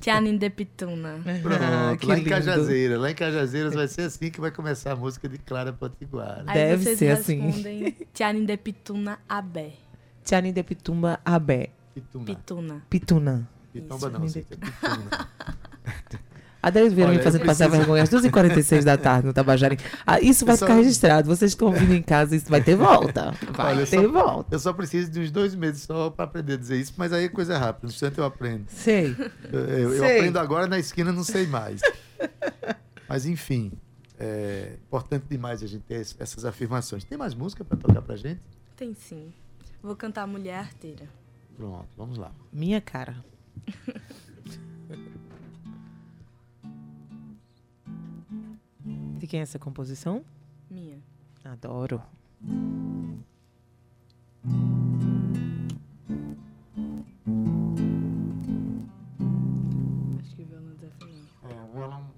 Tianin de Pituna. Pronto, Ah, lá em. Cajazeiras. Lá em Cajazeiras vai ser assim que vai começar a música de Clara Potiguara. Aí Deve vocês ser assim. respondem Tianin de Pituna Abé. Tiani de Pitumba Abé. Pituna. Pituna. Pituna. Pitomba não. Cíntia, pituna. A Deus Vieira Olha, me eu fazendo passar preciso- vergonha às 2h46 da tarde no Tabajara. Ah, isso vai Eu só- ficar registrado. Vocês estão ouvindo em casa, isso vai ter volta. Vai Olha, eu ter só- volta. Eu só preciso de uns dois meses só para aprender a dizer isso, mas aí é coisa rápida, no instante eu aprendo. Sei. Eu, eu- eu Sei. aprendo agora na esquina, não sei mais. Mas enfim, é importante demais a gente ter es- essas afirmações. Tem mais música para tocar pra gente? Tem sim. Vou cantar Mulher Arteira. Pronto, vamos lá. Minha cara. De quem é essa composição? Minha. Adoro. Acho que o violão desafinou. É, o violão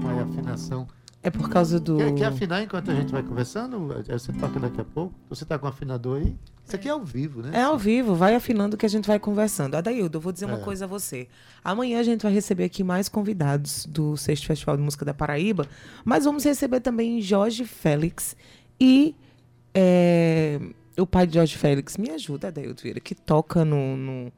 vai afinação. É por causa do. Quer, quer afinar enquanto a gente vai conversando? Você toca daqui a pouco? Você tá com o afinador aí? Isso aqui é ao vivo, né? É ao vivo, vai afinando que a gente vai conversando. Adaildo, eu vou dizer uma É. coisa a você. Amanhã a gente vai receber aqui mais convidados do Sexto Festival de Música da Paraíba, mas vamos receber também Jorge Félix e é, o pai de Jorge Félix. Me ajuda, Adaildo Vieira, que toca no, no,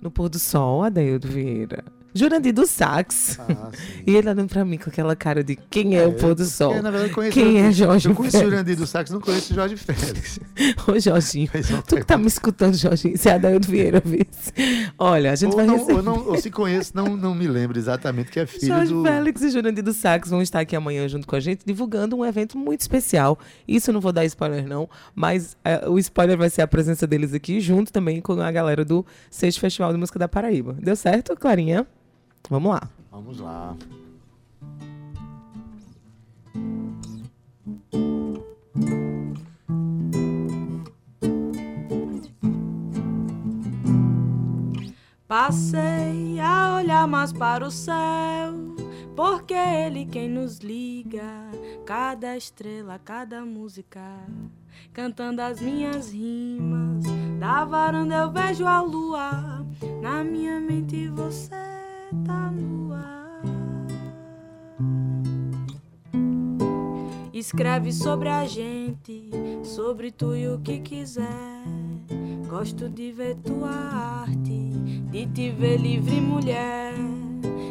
no pôr do sol, Adaildo Vieira. Jurandir do Sax. Ah. E ele olhando pra mim com aquela cara de quem é, o pôr do sol? Na verdade, conheço Quem é Jorge Eu conheço o? Jurandir do Sax, não conheço o Jorge Félix. Ô, Jorginho. Tu que tá me escutando, Jorginho. Se é Adaildo Vieira, vê se- Olha, a gente ou, vai não, receber. ou, não- ou se conheço, não, não me lembro exatamente que é filho Jorge do... Félix e Jurandir do Sax vão estar aqui amanhã junto com a gente, divulgando um evento muito especial. Isso eu não vou dar spoiler, não, mas é, o spoiler vai ser a presença deles aqui, junto também com a galera do Sexto Festival de Música da Paraíba. Deu certo, Clarinha? Vamos lá. Vamos lá. Passei a olhar mais para o céu, porque é ele quem nos liga. Cada estrela, cada música, cantando as minhas rimas. Da varanda eu vejo a lua, na minha mente você tá nua. Escreve sobre a gente, sobre tu e o que quiser. Gosto de ver tua arte, de te ver livre mulher.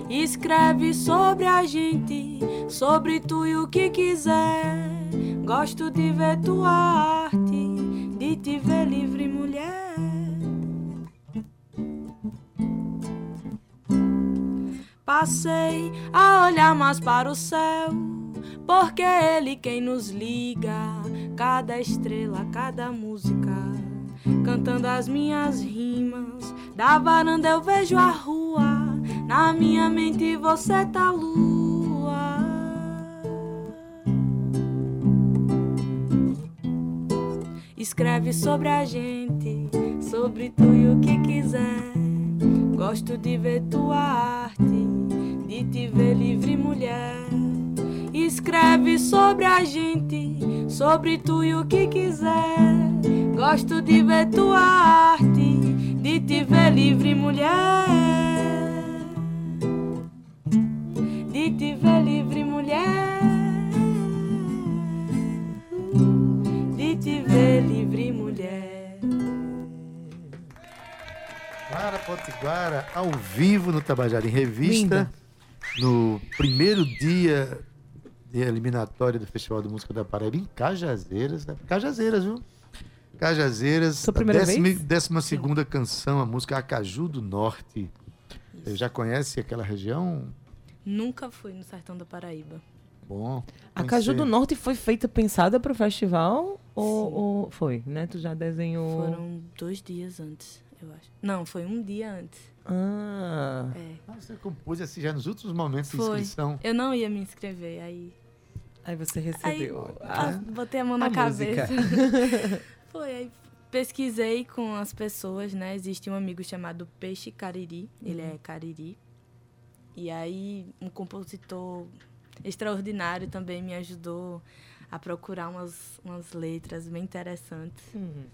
Escreve sobre a gente, sobre tu e o que quiser. Gosto de ver tua arte, de te ver livre mulher. Passei a olhar mais para o céu, porque é ele quem nos liga. Cada estrela, cada música, cantando as minhas rimas. Da varanda eu vejo a rua, na minha mente você tá lua. Escreve sobre a gente, sobre tu e o que quiser. Gosto de ver tua arte, de te ver livre mulher. Escreve sobre a gente, sobre tu e o que quiser. Gosto de ver tua arte, de te ver livre mulher. De te ver livre mulher. De te ver livre mulher. Clara Potiguara, ao vivo no Tabajara em Revista, Linda. No primeiro dia de eliminatória do Festival de Música da Paraíba, em Cajazeiras. né? Cajazeiras, viu? Cajazeiras, Sua a primeira décima, vez? décima segunda canção, a música Acaju do Norte. Você já conhece aquela região? Nunca fui no sertão da Paraíba. Bom. A Caju do. Norte foi feita pensada para o festival? Ou, ou foi, né? Tu já desenhou. Foram dois dias antes, eu acho. Não, foi um dia antes. Ah. É. Ah, você compôs assim já nos últimos momentos de Foi. inscrição. Eu não ia me inscrever, aí. Aí você Aí recebeu. ah, a- botei a mão a na música. cabeça. Foi, aí pesquisei com as pessoas, né? Existe um amigo chamado Peixe Cariri, ele é Cariri. E aí um compositor extraordinário também me ajudou a procurar umas, umas letras bem interessantes. Uhum.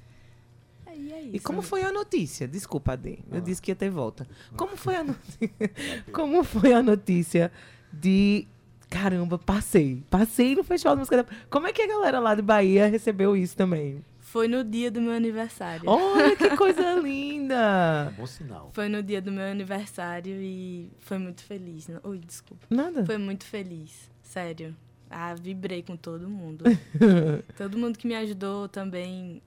É isso. E como foi a notícia? Desculpa, Adê. Eu disse que ia ter volta. Como foi a notícia? como foi a notícia de caramba, passei. Passei no Festival de Música da Como é que a galera lá de Bahia recebeu isso também? Foi no dia do meu aniversário. Olha que coisa linda! É bom sinal. Foi no dia do meu aniversário e foi muito feliz. Ui, desculpa. Nada. Foi muito feliz, sério. Ah, vibrei com todo mundo. todo mundo que me ajudou também,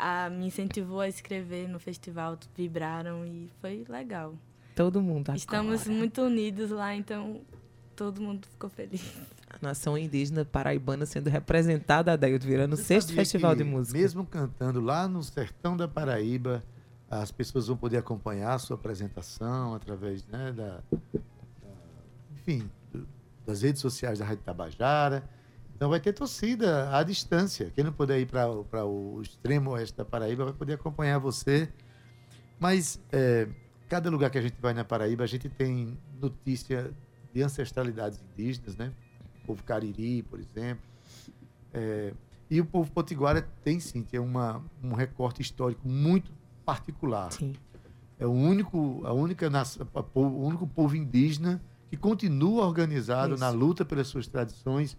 ah, me incentivou a escrever no festival, vibraram e foi legal. Todo mundo agora. Estamos muito unidos lá, então todo mundo ficou feliz. A nação indígena paraibana sendo representada, Adaildo Vieira, no sexto Sabia Festival de Música. Mesmo cantando lá no sertão da Paraíba, as pessoas vão poder acompanhar a sua apresentação através né, da, da- enfim, do- das redes sociais da Rádio Tabajara. Então vai ter torcida à distância. Quem não puder ir para o extremo oeste da Paraíba vai poder acompanhar você. Mas é, cada lugar que a gente vai na Paraíba, a gente tem notícia de ancestralidades indígenas, né? O povo cariri, por exemplo. É, e o povo potiguara tem sim, tem uma, um recorte histórico muito particular. Sim. É o único, a única nação, o único povo indígena que continua organizado Isso. na luta pelas suas tradições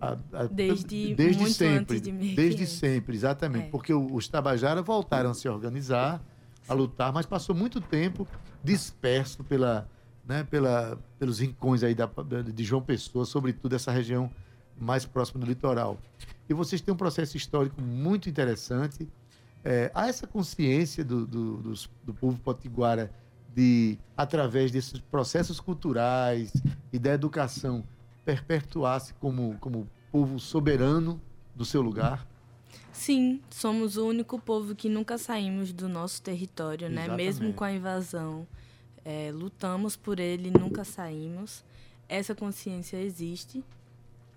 a- a- Desde desde sempre, de 1500. desde sempre, exatamente, É. porque os Tabajara voltaram a se organizar, a lutar, mas passou muito tempo disperso pela, né, pela, pelos rincões aí da, de João Pessoa, sobretudo essa região mais próxima do litoral. E vocês têm um processo histórico muito interessante. É, há essa consciência do, do, dos- do povo potiguara de, através desses processos culturais e da educação, perpetuar-se como, como povo soberano do seu lugar? Sim, somos o único povo que nunca saímos do nosso território, né? Mesmo com a invasão. É, lutamos por ele, nunca saímos. Essa consciência existe,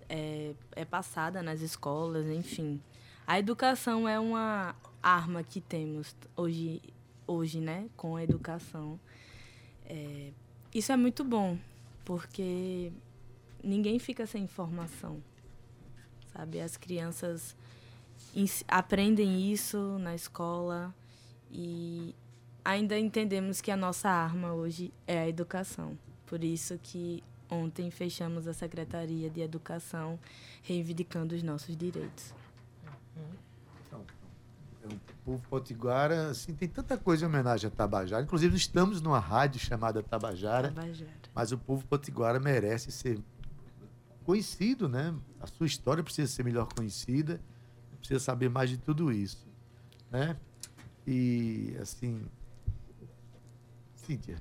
é, é passada nas escolas, enfim. A educação é uma arma que temos hoje, hoje né? Com a educação. É, isso é muito bom, porque ninguém fica sem informação, sabe? As crianças aprendem isso na escola e ainda entendemos que a nossa arma hoje é a educação. Por isso que ontem fechamos a Secretaria de Educação reivindicando os nossos direitos. É, O povo potiguara, assim, tem tanta coisa em homenagem a Tabajara. Inclusive, estamos numa rádio chamada Tabajara, Tabajara. mas o povo potiguara merece ser conhecido, né? A sua história precisa ser melhor conhecida, precisa saber mais de tudo isso, né? E, assim... Cíntia,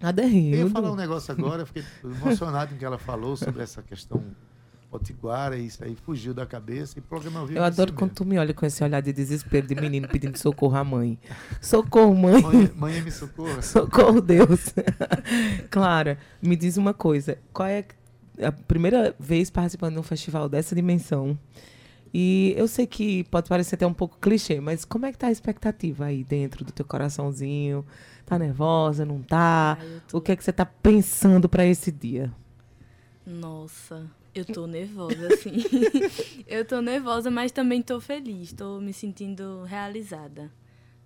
eu Aderrildo. ia falar um negócio agora, eu fiquei emocionado com o que ela falou sobre essa questão potiguara, e isso aí fugiu da cabeça e o programa Eu é adoro quando mesmo. tu me olha com esse olhar de desespero de menino pedindo socorro à mãe. Socorro, mãe. Mãe, mãe me socorra. Socorro, Deus. Clara, me diz uma coisa. Qual é a primeira vez participando de um festival dessa dimensão? E eu sei que pode parecer até um pouco clichê, mas como é que tá a expectativa aí dentro do teu coraçãozinho? Tá nervosa, não tá? Ah, tô- O que é que você tá pensando para esse dia? Nossa, eu tô nervosa, assim. eu tô nervosa, mas também tô feliz. Tô me sentindo realizada.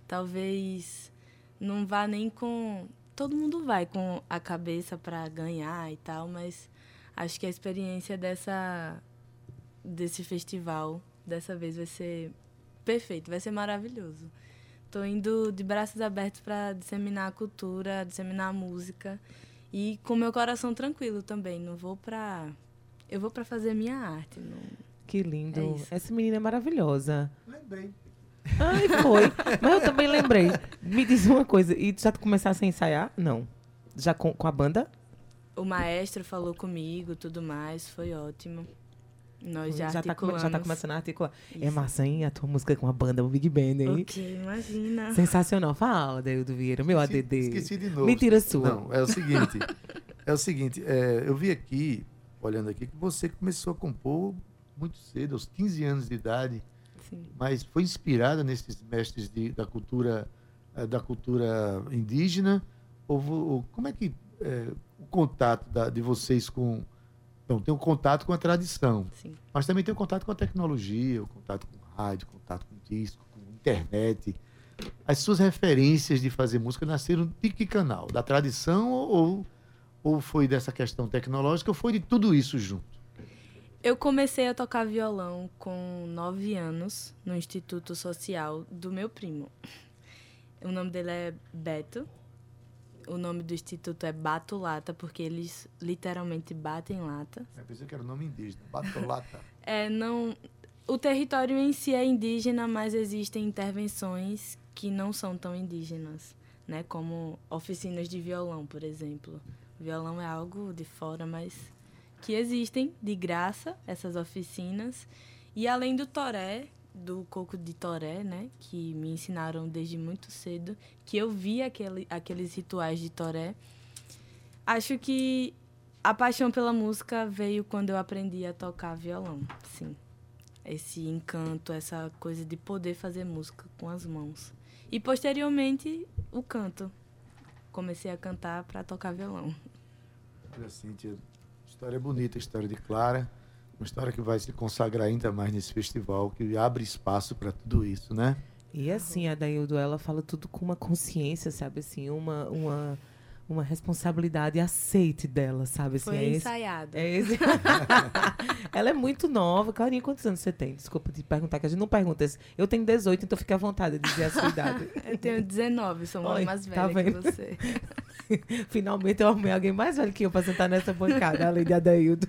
Talvez não vá nem com. Todo mundo vai com a cabeça pra ganhar e tal, mas acho que a experiência dessa desse festival dessa vez vai ser perfeito, vai ser maravilhoso. Tô indo de braços abertos para disseminar a cultura, disseminar a música e com meu coração tranquilo também. Não vou pra. Eu vou pra fazer minha arte. Não... Que lindo. É. Essa menina é maravilhosa. Lembrei. Ai, foi. Mas eu também lembrei. Me diz uma coisa. E tu já começasse a ensaiar? Não. Já com, com a banda? O maestro falou comigo, tudo mais, foi ótimo. Nós já, já, tá, já tá começando a articular. É Isso. massa, hein? A tua música com a banda, o Big Band, hein? Ok, imagina. Sensacional. Fala, Deildo Vieira, meu Esqueci- ADD. Esqueci de novo. Mentira sua. Não, é o seguinte. é o seguinte, é, eu vi aqui, olhando aqui, que você começou a compor muito cedo, aos 15 anos de idade, Sim. mas foi inspirada nesses mestres de- da cultura eh, da cultura indígena? Ou, ou como é que eh, o contato da- de vocês com então, tem um contato com a tradição, Sim. mas também tem o contato com a tecnologia, o contato com rádio, o contato com disco, com internet. As suas referências de fazer música nasceram de que canal? Da tradição ou, ou foi dessa questão tecnológica ou foi de tudo isso junto? Eu comecei a tocar violão com nove anos no Instituto Social do meu primo. O nome dele é Beto. O nome do instituto é Bato Lata, porque eles literalmente batem lata. Eu pensei que era o nome indígena, Batolata. É, não. O território em si é indígena, mas existem intervenções que não são tão indígenas, né? Como oficinas de violão, por exemplo. O violão é algo de fora, mas que existem de graça essas oficinas. E além do toré, do coco de toré, né, que me ensinaram desde muito cedo, que eu vi aquele, aqueles rituais de toré. Acho que a paixão pela música veio quando eu aprendi a tocar violão, sim. Esse encanto, essa coisa de poder fazer música com as mãos. E posteriormente, o canto. Comecei a cantar para tocar violão. Olha, Cíntia, história bonita, história de Clara. Uma história que vai se consagrar ainda mais nesse festival, que abre espaço para tudo isso, né? E assim, a Daildo, ela fala tudo com uma consciência, sabe? Assim, uma, uma, uma responsabilidade aceite dela, sabe? Assim, Foi é esse- ensaiado. é esse- ela é muito nova. Clarinha, quantos anos você tem? Desculpa te perguntar, que a gente não pergunta. isso. Eu tenho 18, então fica à vontade de dizer a sua idade. Eu tenho 19, sou uma Oi, mais tá velha que vendo? você. Finalmente eu arrumei alguém mais velho que eu pra sentar nessa bancada, além de Adaildo.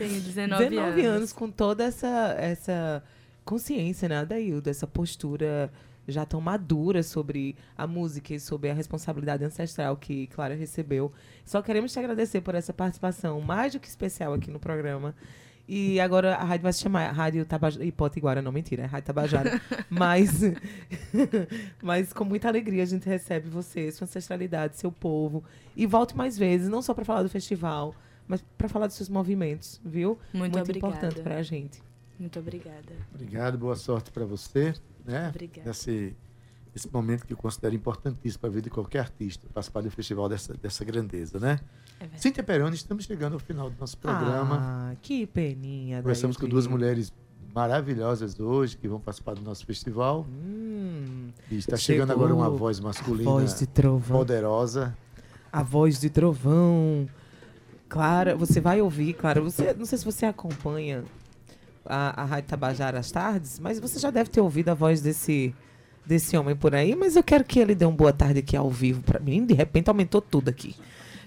Tenho 19, 19 anos. anos com toda essa, essa consciência, né, Adaildo? Essa postura já tão madura sobre a música e sobre a responsabilidade ancestral que Clara recebeu. Só queremos te agradecer por essa participação mais do que especial aqui no programa. E agora a rádio vai se chamar Rádio Tabajara. E Potiguara, não, mentira, é Rádio Tabajara. mas, mas com muita alegria a gente recebe você, sua ancestralidade, seu povo. E volte mais vezes, não só para falar do festival, mas para falar dos seus movimentos, viu? Muito obrigada. importante para a gente. Muito obrigada. Obrigado, boa sorte para você, né? Obrigada. Nesse esse momento que eu considero importantíssimo para a vida de qualquer artista, participar de um festival dessa, dessa grandeza, né? É verdade. Cíntia Peroni, estamos chegando ao final do nosso programa. Ah, que peninha. Conversamos com duas mulheres maravilhosas hoje que vão participar do nosso festival. Hum, E está chegando agora uma voz masculina voz de trovão. poderosa. A voz de trovão. Clara, você vai ouvir, Clara. Você, não sei se você acompanha a, a Rádio Tabajara às tardes, mas você já deve ter ouvido a voz desse, desse homem por aí. Mas eu quero que ele dê um boa tarde aqui ao vivo para mim. De repente aumentou tudo aqui.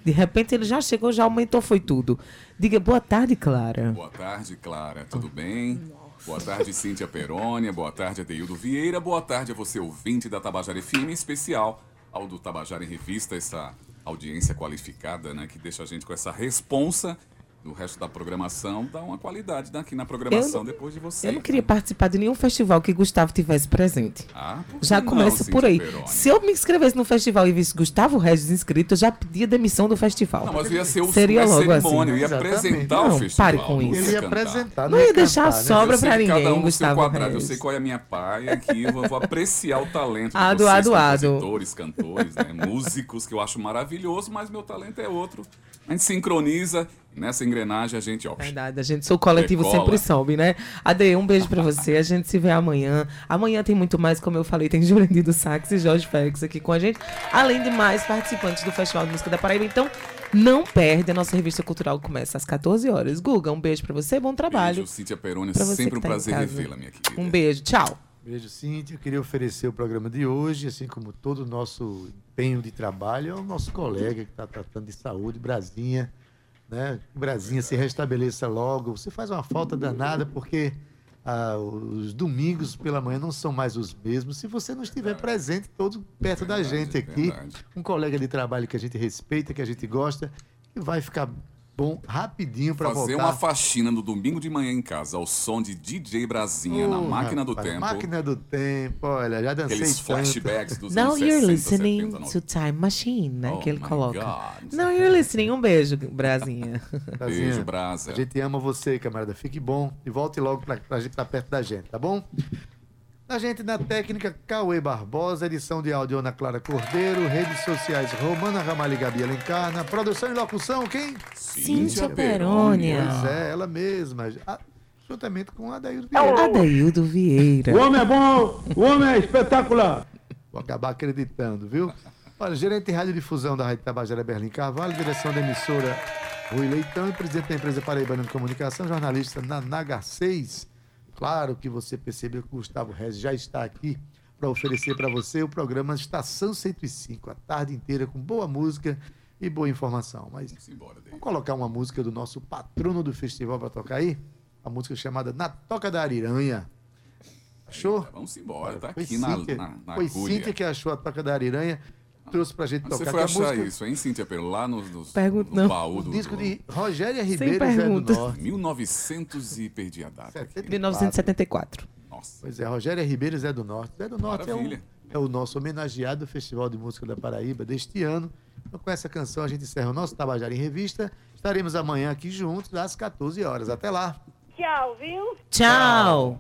De repente ele já chegou, já aumentou, foi tudo. Diga boa tarde, Clara. Boa tarde, Clara. Tudo bem? Boa tarde, Cíntia Perônia. Boa tarde, Adeildo Vieira. Boa tarde a você, ouvinte da Tabajara FM, em especial ao do Tabajara em Revista, essa audiência qualificada, né, que deixa a gente com essa responsa do resto da programação, dá uma qualidade aqui na programação Eu não- depois de você. Eu não queria participar de nenhum festival que Gustavo tivesse presente. Ah, por Já começa por aí. Se eu me inscrevesse no festival e visse Gustavo Regis inscrito, eu já pedia demissão do festival. Não, mas ia ser o Seria logo cerimônia, eu assim. ia apresentar Não, o festival. pare com isso. Ele ia ia cantar. apresentar, Não ia ia deixar cantar, né? sobra Eu sei pra que ninguém, cada um no Gustavo quadrado. Eu Reis. sei qual é a minha praia aqui. Eu vou apreciar o talento de Ado, vocês, ado, ado. compositores, cantores, né? músicos, que eu acho maravilhoso, mas meu talento é outro. A gente sincroniza, nessa engrenagem a gente, ó, Verdade, a gente, seu coletivo Decola. sempre sobe, né? Ade, um beijo pra você. A gente se vê amanhã. Amanhã tem muito mais, como eu falei, tem Jurandir do Sax e Jorge Félix aqui com a gente, além de mais participantes do Festival de Música da Paraíba. Então, não perde, a nossa revista cultural começa às 14 horas. Guga, um beijo pra você, bom trabalho. beijo, Cíntia Peroni, sempre um tá prazer revê-la, minha querida. Um beijo, tchau. Beijo, Cíntia. Eu queria oferecer o programa de hoje, assim como todo o nosso empenho de trabalho, ao nosso colega que está tratando de saúde, Brasinha. Né? Que Brasinha se restabeleça logo. Você faz uma falta danada porque ah, os domingos pela manhã não são mais os mesmos se você não estiver presente todo perto da Verdade, gente aqui. verdade. Um colega de trabalho que a gente respeita, que a gente gosta, e vai ficar bom rapidinho para Fazer voltar. uma faxina no domingo de manhã em casa, ao som de DJ Brasinha, na Oh, máquina do rapaz, tempo. Máquina do tempo, olha, já dancei Aqueles tanto. flashbacks dos Now anos you're 60, listening 70, 90. to Time Machine, né? Oh que ele my coloca. God. Now you're listening. Um beijo, Brasinha. Brasinha, Beijo, Brasa. A gente ama você, camarada. Fique bom e volte logo pra, pra gente estar perto da gente, tá bom? A gente na técnica Cauê Barbosa, edição de áudio Ana Clara Cordeiro, redes sociais Romana Ramalho e Gabi Alencar, na produção e locução, quem? Cíntia Perônia. Pois é, ela mesma. Ah, juntamente com a Daíldo Vieira. Adaildo Vieira. O homem é bom, o homem é espetacular. Vou acabar acreditando, viu? Olha, gerente de radiodifusão da Rádio Tabajara Berlim Carvalho, direção da emissora Rui Leitão, presidente da empresa Paraibana de Comunicação, jornalista na Naga 6. Claro que você percebeu que o Gustavo Rez já está aqui para oferecer para você o programa Estação 105, a tarde inteira com boa música e boa informação. Mas Vamos embora, vamos colocar uma música do nosso patrono do festival para tocar aí? A música chamada Na Toca da Ariranha. Achou? Eita, Vamos embora, tá Foi aqui na, Cíntia, na, na foi. Cíntia que achou a Toca da Ariranha, trouxe pra gente Mas Você tocar. foi que a achar música, isso, hein, Cíntia Pero? Lá no, no, Pergunta no não. baú O do, disco do de Rogéria Ribeiro e Zé do pergunta. Norte. 1900 e perdi a data. aqui. 1974. Nossa. Pois é, Rogéria Ribeiro e Zé do Norte. Zé do Norte é, um, Maravilha. é o nosso homenageado do Festival de Música da Paraíba deste ano. Então, com essa canção, a gente encerra o nosso Tabajara em Revista. Estaremos amanhã aqui juntos às 14 horas. Até lá! Tchau, viu? Tchau.